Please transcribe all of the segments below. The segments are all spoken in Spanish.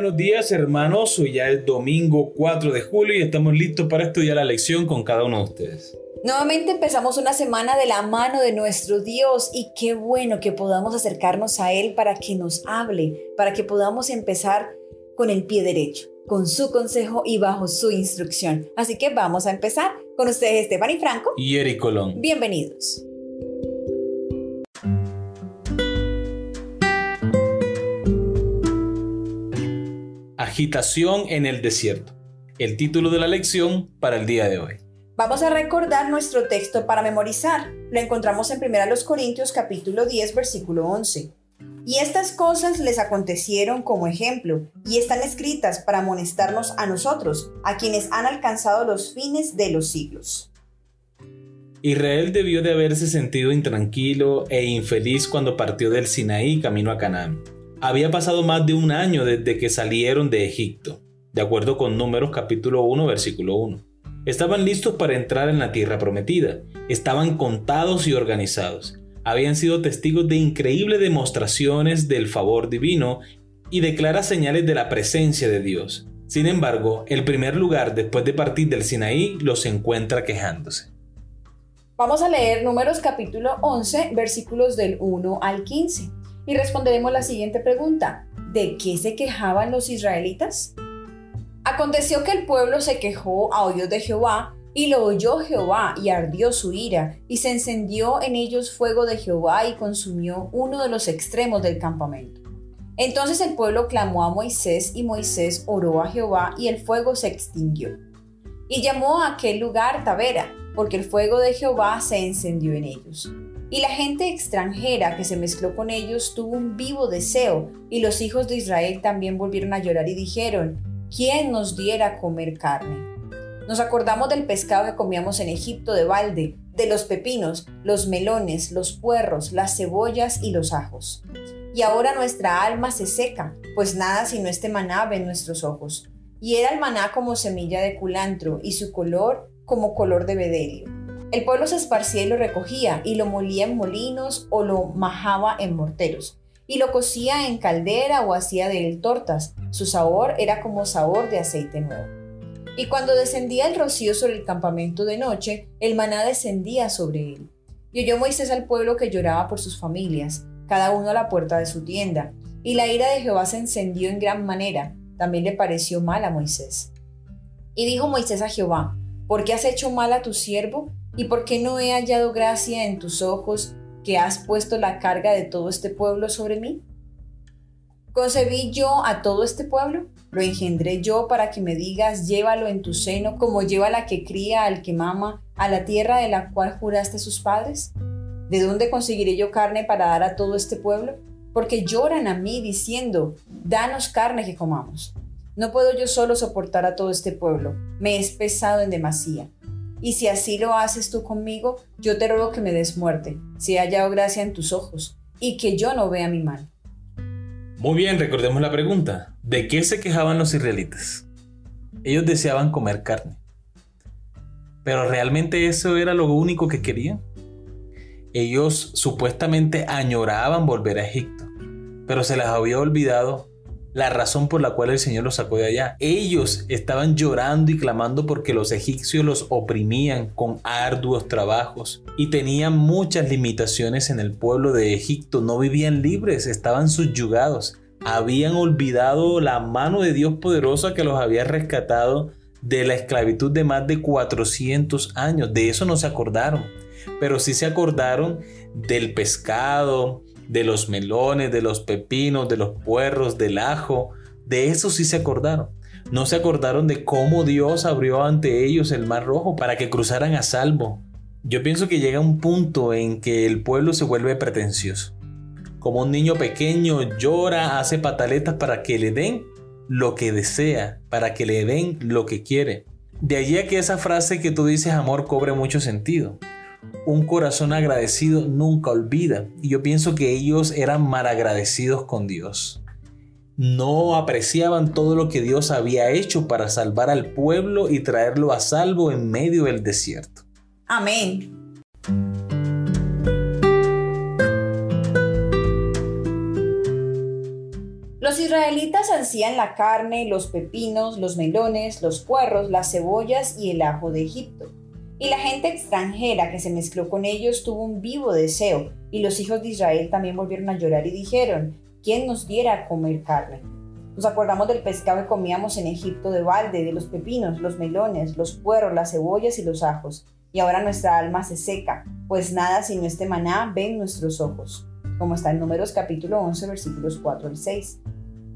buenos días hermanos. Hoy ya es domingo 4 de julio y estamos listos para estudiar la lección con cada uno de ustedes. Nuevamente empezamos una semana de la mano de nuestro Dios y qué bueno que podamos acercarnos a Él para que nos hable, para que podamos empezar con el pie derecho, con su consejo y bajo su instrucción. Así que vamos a empezar con ustedes Stephanie Franco y Eric Colón. Bienvenidos. Agitación en el desierto. El título de la lección para el día de hoy. Vamos a recordar nuestro texto para memorizar. Lo encontramos en 1 Corintios capítulo 10 versículo 11. Y estas cosas les acontecieron como ejemplo, y están escritas para amonestarnos a nosotros, a quienes han alcanzado los fines de los siglos. Israel debió de haberse sentido intranquilo e infeliz cuando partió del Sinaí camino a Canaán había pasado más de un año desde que salieron de Egipto, de acuerdo con Números capítulo 1 versículo 1. Estaban listos para entrar en la tierra prometida, estaban contados y organizados, habían sido testigos de increíbles demostraciones del favor divino y de claras señales de la presencia de Dios. Sin embargo, el primer lugar después de partir del Sinaí los encuentra quejándose. Vamos a leer Números capítulo 11 versículos del 1 al 15 y responderemos la siguiente pregunta. ¿De qué se quejaban los israelitas? Aconteció que el pueblo se quejó a oídos de Jehová, y lo oyó Jehová, y ardió su ira, y se encendió en ellos fuego de Jehová, y consumió uno de los extremos del campamento. Entonces el pueblo clamó a Moisés, y Moisés oró a Jehová, y el fuego se extinguió. Y llamó a aquel lugar Tavera, porque el fuego de Jehová se encendió en ellos. Y la gente extranjera que se mezcló con ellos tuvo un vivo deseo, y los hijos de Israel también volvieron a llorar y dijeron, ¿quién nos diera a comer carne? Nos acordamos del pescado que comíamos en Egipto de balde, de los pepinos, los melones, los puerros, las cebollas y los ajos. Y ahora nuestra alma se seca, pues nada sino este maná ve en nuestros ojos. Y era el maná como semilla de culantro, y su color como color de bedelio. El pueblo se esparcía y lo recogía, y lo molía en molinos o lo majaba en morteros, y lo cocía en caldera o hacía de él tortas. Su sabor era como sabor de aceite nuevo. Y cuando descendía el rocío sobre el campamento de noche, el maná descendía sobre él. Y oyó Moisés al pueblo que lloraba por sus familias, cada uno a la puerta de su tienda. Y la ira de Jehová se encendió en gran manera. También le pareció mal a Moisés. Y dijo Moisés a Jehová, ¿por qué has hecho mal a tu siervo? ¿Y por qué no he hallado gracia en tus ojos que has puesto la carga de todo este pueblo sobre mí? ¿Concebí yo a todo este pueblo? ¿Lo engendré yo para que me digas, llévalo en tu seno como lleva la que cría al que mama a la tierra de la cual juraste sus padres? ¿De dónde conseguiré yo carne para dar a todo este pueblo? Porque lloran a mí diciendo, danos carne que comamos. No puedo yo solo soportar a todo este pueblo, me es pesado en demasía. Y si así lo haces tú conmigo, yo te ruego que me des muerte, si he hallado gracia en tus ojos, y que yo no vea mi mal. Muy bien, recordemos la pregunta. ¿De qué se quejaban los israelitas? Ellos deseaban comer carne. Pero realmente eso era lo único que querían. Ellos supuestamente añoraban volver a Egipto, pero se les había olvidado la razón por la cual el Señor los sacó de allá. Ellos estaban llorando y clamando porque los egipcios los oprimían con arduos trabajos y tenían muchas limitaciones en el pueblo de Egipto. No vivían libres, estaban subyugados. Habían olvidado la mano de Dios poderosa que los había rescatado de la esclavitud de más de 400 años. De eso no se acordaron, pero sí se acordaron del pescado, de los melones, de los pepinos, de los puerros, del ajo. De eso sí se acordaron. No se acordaron de cómo Dios abrió ante ellos el mar rojo para que cruzaran a salvo. Yo pienso que llega un punto en que el pueblo se vuelve pretencioso. Como un niño pequeño llora, hace pataletas para que le den lo que desea, para que le den lo que quiere. De allí a que esa frase que tú dices amor cobre mucho sentido un corazón agradecido nunca olvida. Y yo pienso que ellos eran mal agradecidos con Dios. No apreciaban todo lo que Dios había hecho para salvar al pueblo y traerlo a salvo en medio del desierto. Amén. Los israelitas ansían la carne, los pepinos, los melones, los puerros, las cebollas y el ajo de Egipto. Y la gente extranjera que se mezcló con ellos tuvo un vivo deseo, y los hijos de Israel también volvieron a llorar y dijeron, ¿quién nos diera a comer carne? Nos acordamos del pescado que comíamos en Egipto de balde, de los pepinos, los melones, los puerros, las cebollas y los ajos. Y ahora nuestra alma se seca, pues nada sino este maná ven nuestros ojos, como está en Números capítulo 11 versículos 4 al 6.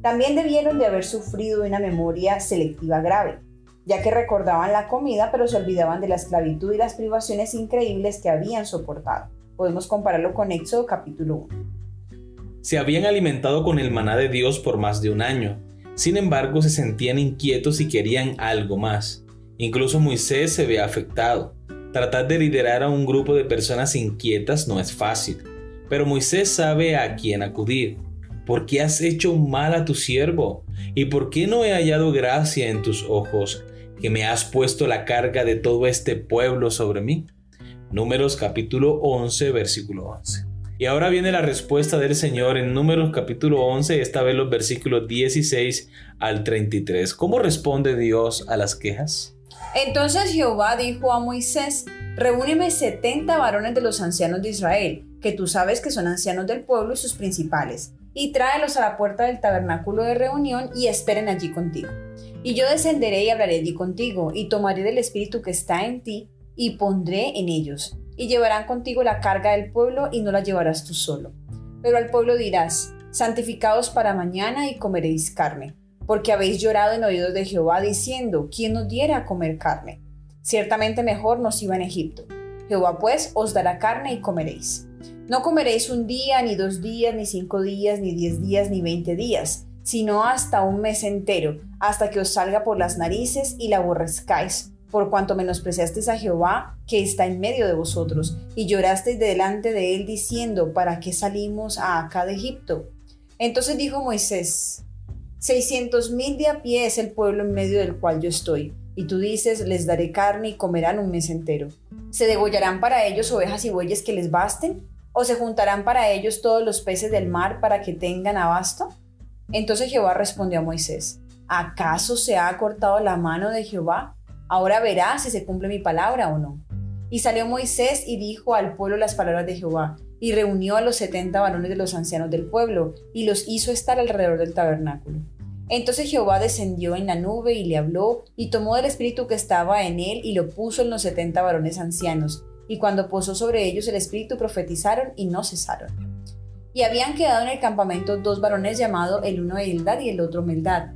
También debieron de haber sufrido una memoria selectiva grave, ya que recordaban la comida pero se olvidaban de la esclavitud y las privaciones increíbles que habían soportado. Podemos compararlo con Éxodo capítulo 1. Se habían alimentado con el maná de Dios por más de un año. Sin embargo, se sentían inquietos y querían algo más. Incluso Moisés se ve afectado. Tratar de liderar a un grupo de personas inquietas no es fácil, pero Moisés sabe a quién acudir. ¿Por qué has hecho mal a tu siervo? ¿Y por qué no he hallado gracia en tus ojos, que me has puesto la carga de todo este pueblo sobre mí? Números capítulo 11, versículo 11. Y ahora viene la respuesta del Señor en Números capítulo 11, esta vez los versículos 16 al 33. ¿Cómo responde Dios a las quejas? Entonces Jehová dijo a Moisés, reúneme setenta varones de los ancianos de Israel, que tú sabes que son ancianos del pueblo y sus principales, y tráelos a la puerta del tabernáculo de reunión y esperen allí contigo. Y yo descenderé y hablaré allí contigo, y tomaré del espíritu que está en ti, y pondré en ellos, y llevarán contigo la carga del pueblo y no la llevarás tú solo. Pero al pueblo dirás, santificaos para mañana y comeréis carne, porque habéis llorado en oídos de Jehová diciendo, ¿quién nos diera a comer carne? Ciertamente mejor nos iba en Egipto. Jehová pues os dará carne y comeréis. No comeréis un día, ni dos días, ni cinco días, ni diez días, ni veinte días, sino hasta un mes entero, hasta que os salga por las narices y la aborrezcáis, por cuanto menospreciasteis a Jehová, que está en medio de vosotros, y llorasteis delante de él diciendo, ¿para qué salimos a acá de Egipto? Entonces dijo Moisés, seiscientos mil de a pie es el pueblo en medio del cual yo estoy, y tú dices, les daré carne y comerán un mes entero. ¿Se degollarán para ellos ovejas y bueyes que les basten? ¿O se juntarán para ellos todos los peces del mar para que tengan abasto? Entonces Jehová respondió a Moisés, ¿acaso se ha cortado la mano de Jehová? Ahora verás si se cumple mi palabra o no. Y salió Moisés y dijo al pueblo las palabras de Jehová, y reunió a los setenta varones de los ancianos del pueblo, y los hizo estar alrededor del tabernáculo. Entonces Jehová descendió en la nube y le habló, y tomó del espíritu que estaba en él y lo puso en los setenta varones ancianos. Y cuando posó sobre ellos el espíritu profetizaron y no cesaron. Y habían quedado en el campamento dos varones llamados el uno Eldad y el otro Meldad,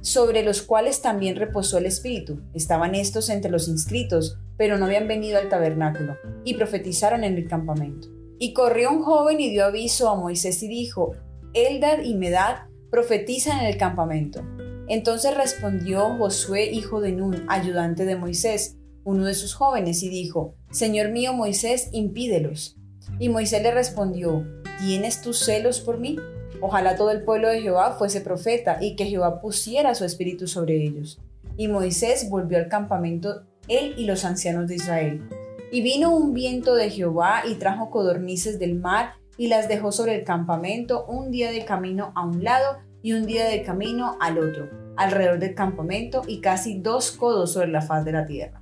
sobre los cuales también reposó el Espíritu. Estaban estos entre los inscritos, pero no habían venido al tabernáculo, y profetizaron en el campamento. Y corrió un joven y dio aviso a Moisés y dijo, Eldad y Medad profetizan en el campamento. Entonces respondió Josué, hijo de Nun, ayudante de Moisés, uno de sus jóvenes, y dijo, Señor mío Moisés, impídelos. Y Moisés le respondió, ¿tienes tus celos por mí? Ojalá todo el pueblo de Jehová fuese profeta y que Jehová pusiera su espíritu sobre ellos. Y Moisés volvió al campamento, él y los ancianos de Israel. Y vino un viento de Jehová y trajo codornices del mar y las dejó sobre el campamento un día de camino a un lado y un día de camino al otro, alrededor del campamento y casi dos codos sobre la faz de la tierra.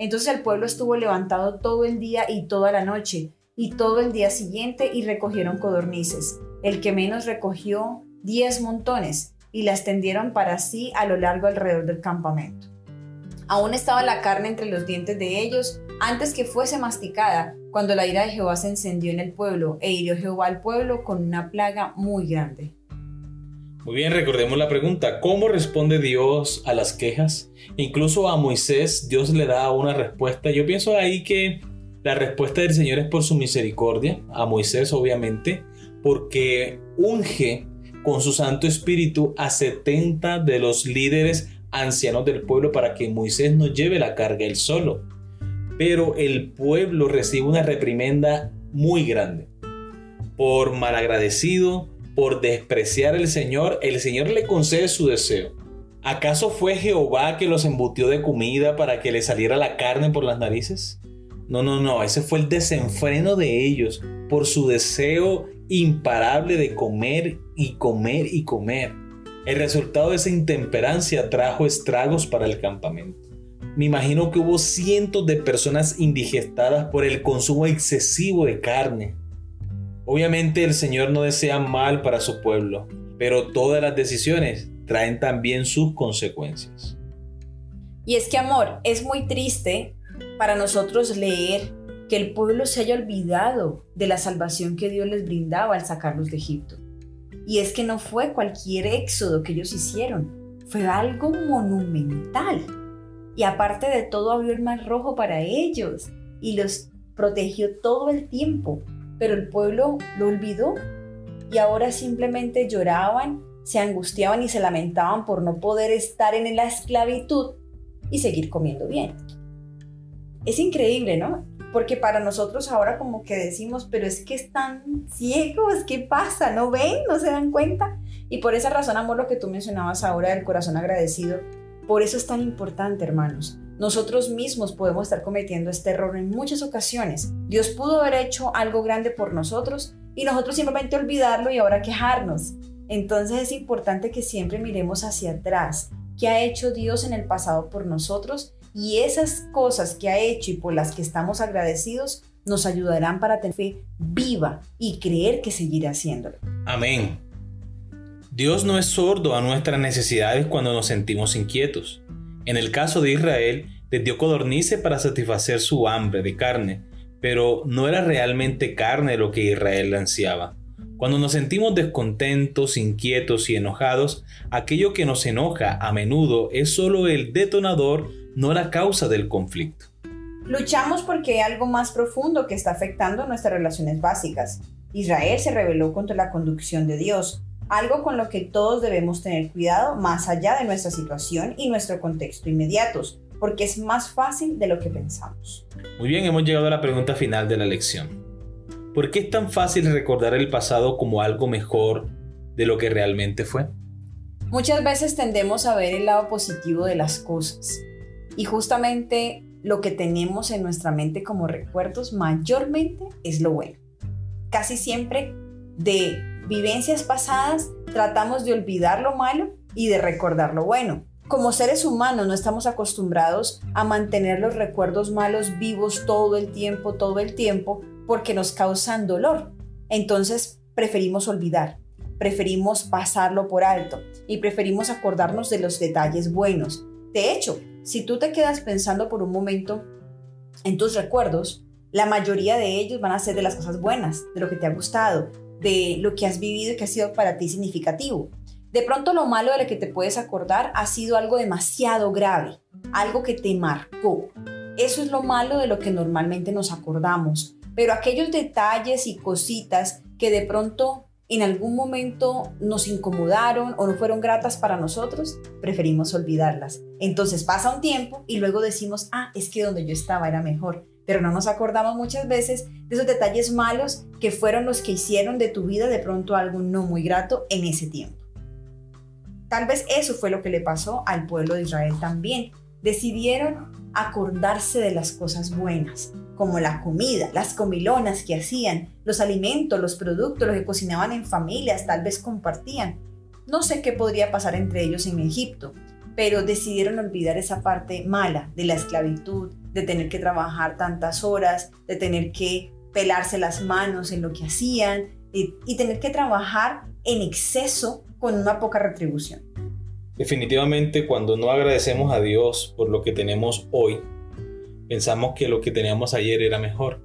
Entonces el pueblo estuvo levantado todo el día y toda la noche, y todo el día siguiente y recogieron codornices el que menos recogió diez montones y las tendieron para sí a lo largo alrededor del campamento. Aún estaba la carne entre los dientes de ellos antes que fuese masticada, cuando la ira de Jehová se encendió en el pueblo e hirió Jehová al pueblo con una plaga muy grande. Muy bien, recordemos la pregunta, ¿cómo responde Dios a las quejas? Incluso a Moisés Dios le da una respuesta. Yo pienso ahí que la respuesta del Señor es por su misericordia, a Moisés obviamente, porque unge con su Santo Espíritu a 70 de los líderes ancianos del pueblo para que Moisés no lleve la carga él solo. Pero el pueblo recibe una reprimenda muy grande. Por malagradecido, por despreciar al Señor, el Señor le concede su deseo. ¿Acaso fue Jehová que los embutió de comida para que le saliera la carne por las narices? No, no, no, ese fue el desenfreno de ellos por su deseo imparable de comer y comer y comer. El resultado de esa intemperancia trajo estragos para el campamento. Me imagino que hubo cientos de personas indigestadas por el consumo excesivo de carne. Obviamente el Señor no desea mal para su pueblo, pero todas las decisiones traen también sus consecuencias. Y es que, amor, es muy triste para nosotros leer que el pueblo se haya olvidado de la salvación que Dios les brindaba al sacarlos de Egipto. Y es que no fue cualquier éxodo que ellos hicieron, fue algo monumental. Y aparte de todo abrió el mar rojo para ellos y los protegió todo el tiempo. Pero el pueblo lo olvidó y ahora simplemente lloraban, se angustiaban y se lamentaban por no poder estar en la esclavitud y seguir comiendo bien. Es increíble, ¿no? Porque para nosotros ahora como que decimos, pero es que están ciegos, ¿qué pasa? ¿No ven? ¿No se dan cuenta? Y por esa razón, amor, lo que tú mencionabas ahora del corazón agradecido, por eso es tan importante, hermanos. Nosotros mismos podemos estar cometiendo este error en muchas ocasiones. Dios pudo haber hecho algo grande por nosotros y nosotros simplemente olvidarlo y ahora quejarnos. Entonces es importante que siempre miremos hacia atrás, qué ha hecho Dios en el pasado por nosotros y esas cosas que ha hecho y por las que estamos agradecidos nos ayudarán para tener fe viva y creer que seguirá haciéndolo. Amén. Dios no es sordo a nuestras necesidades cuando nos sentimos inquietos. En el caso de Israel, les dio codornice para satisfacer su hambre de carne, pero no era realmente carne lo que Israel ansiaba. Cuando nos sentimos descontentos, inquietos y enojados, aquello que nos enoja a menudo es solo el detonador, no la causa del conflicto. Luchamos porque hay algo más profundo que está afectando nuestras relaciones básicas. Israel se rebeló contra la conducción de Dios, algo con lo que todos debemos tener cuidado más allá de nuestra situación y nuestro contexto inmediatos, porque es más fácil de lo que pensamos. Muy bien, hemos llegado a la pregunta final de la lección. ¿Por qué es tan fácil recordar el pasado como algo mejor de lo que realmente fue? Muchas veces tendemos a ver el lado positivo de las cosas y justamente lo que tenemos en nuestra mente como recuerdos mayormente es lo bueno. Casi siempre de vivencias pasadas tratamos de olvidar lo malo y de recordar lo bueno. Como seres humanos no estamos acostumbrados a mantener los recuerdos malos vivos todo el tiempo, todo el tiempo, porque nos causan dolor. Entonces preferimos olvidar, preferimos pasarlo por alto y preferimos acordarnos de los detalles buenos. De hecho, si tú te quedas pensando por un momento en tus recuerdos, la mayoría de ellos van a ser de las cosas buenas, de lo que te ha gustado, de lo que has vivido y que ha sido para ti significativo. De pronto lo malo de lo que te puedes acordar ha sido algo demasiado grave, algo que te marcó. Eso es lo malo de lo que normalmente nos acordamos. Pero aquellos detalles y cositas que de pronto en algún momento nos incomodaron o no fueron gratas para nosotros, preferimos olvidarlas. Entonces pasa un tiempo y luego decimos, ah, es que donde yo estaba era mejor. Pero no nos acordamos muchas veces de esos detalles malos que fueron los que hicieron de tu vida de pronto algo no muy grato en ese tiempo. Tal vez eso fue lo que le pasó al pueblo de Israel también. Decidieron acordarse de las cosas buenas, como la comida, las comilonas que hacían, los alimentos, los productos, los que cocinaban en familias, tal vez compartían. No sé qué podría pasar entre ellos en Egipto, pero decidieron olvidar esa parte mala de la esclavitud, de tener que trabajar tantas horas, de tener que pelarse las manos en lo que hacían y, tener que trabajar en exceso con una poca retribución. Definitivamente cuando no agradecemos a Dios por lo que tenemos hoy, Pensamos que lo que teníamos ayer era mejor.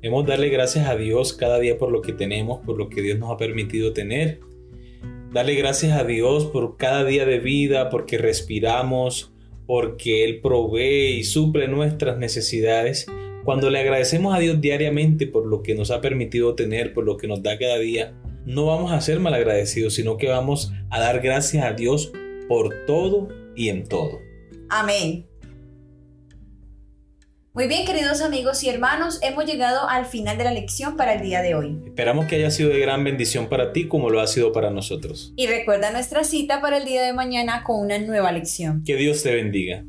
Debemos darle gracias a Dios cada día por lo que tenemos, por lo que Dios nos ha permitido tener. Darle gracias a Dios por cada día de vida, porque respiramos, porque Él provee y suple nuestras necesidades. Cuando le agradecemos a Dios diariamente por lo que nos ha permitido tener, por lo que nos da cada día, no vamos a ser malagradecidos, sino que vamos a dar gracias a Dios por todo y en todo. Amén. Muy bien, queridos amigos y hermanos, hemos llegado al final de la lección para el día de hoy. Esperamos que haya sido de gran bendición para ti como lo ha sido para nosotros. Y recuerda nuestra cita para el día de mañana con una nueva lección. Que Dios te bendiga.